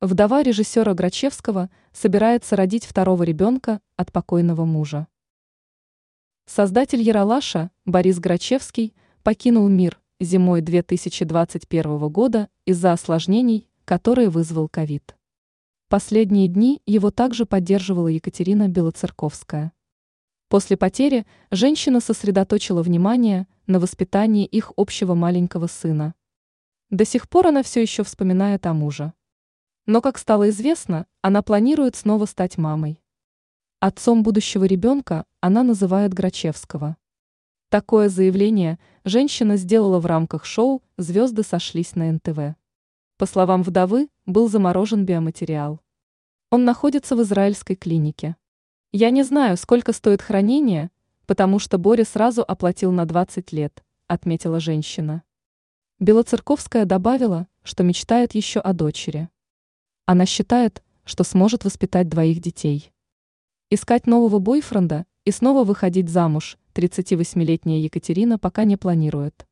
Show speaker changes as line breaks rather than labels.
Вдова режиссера Грачевского собирается родить второго ребенка от покойного мужа. Создатель Яралаша Борис Грачевский покинул мир зимой 2021 года из-за осложнений, которые вызвал ковид. Последние дни его также поддерживала Екатерина Белоцерковская. После потери женщина сосредоточила внимание на воспитании их общего маленького сына. До сих пор она все еще вспоминает о муже. Но, как стало известно, она планирует снова стать мамой. Отцом будущего ребенка она называет Грачевского. Такое заявление женщина сделала в рамках шоу «Звезды сошлись на НТВ». По словам вдовы, был заморожен биоматериал. Он находится в израильской клинике. Я не знаю, сколько стоит хранение, потому что Боря сразу оплатил на 20 лет, отметила женщина. Белоцерковская добавила, что мечтает еще о дочери. Она считает, что сможет воспитать двоих детей. Искать нового бойфренда и снова выходить замуж 38-летняя Екатерина пока не планирует.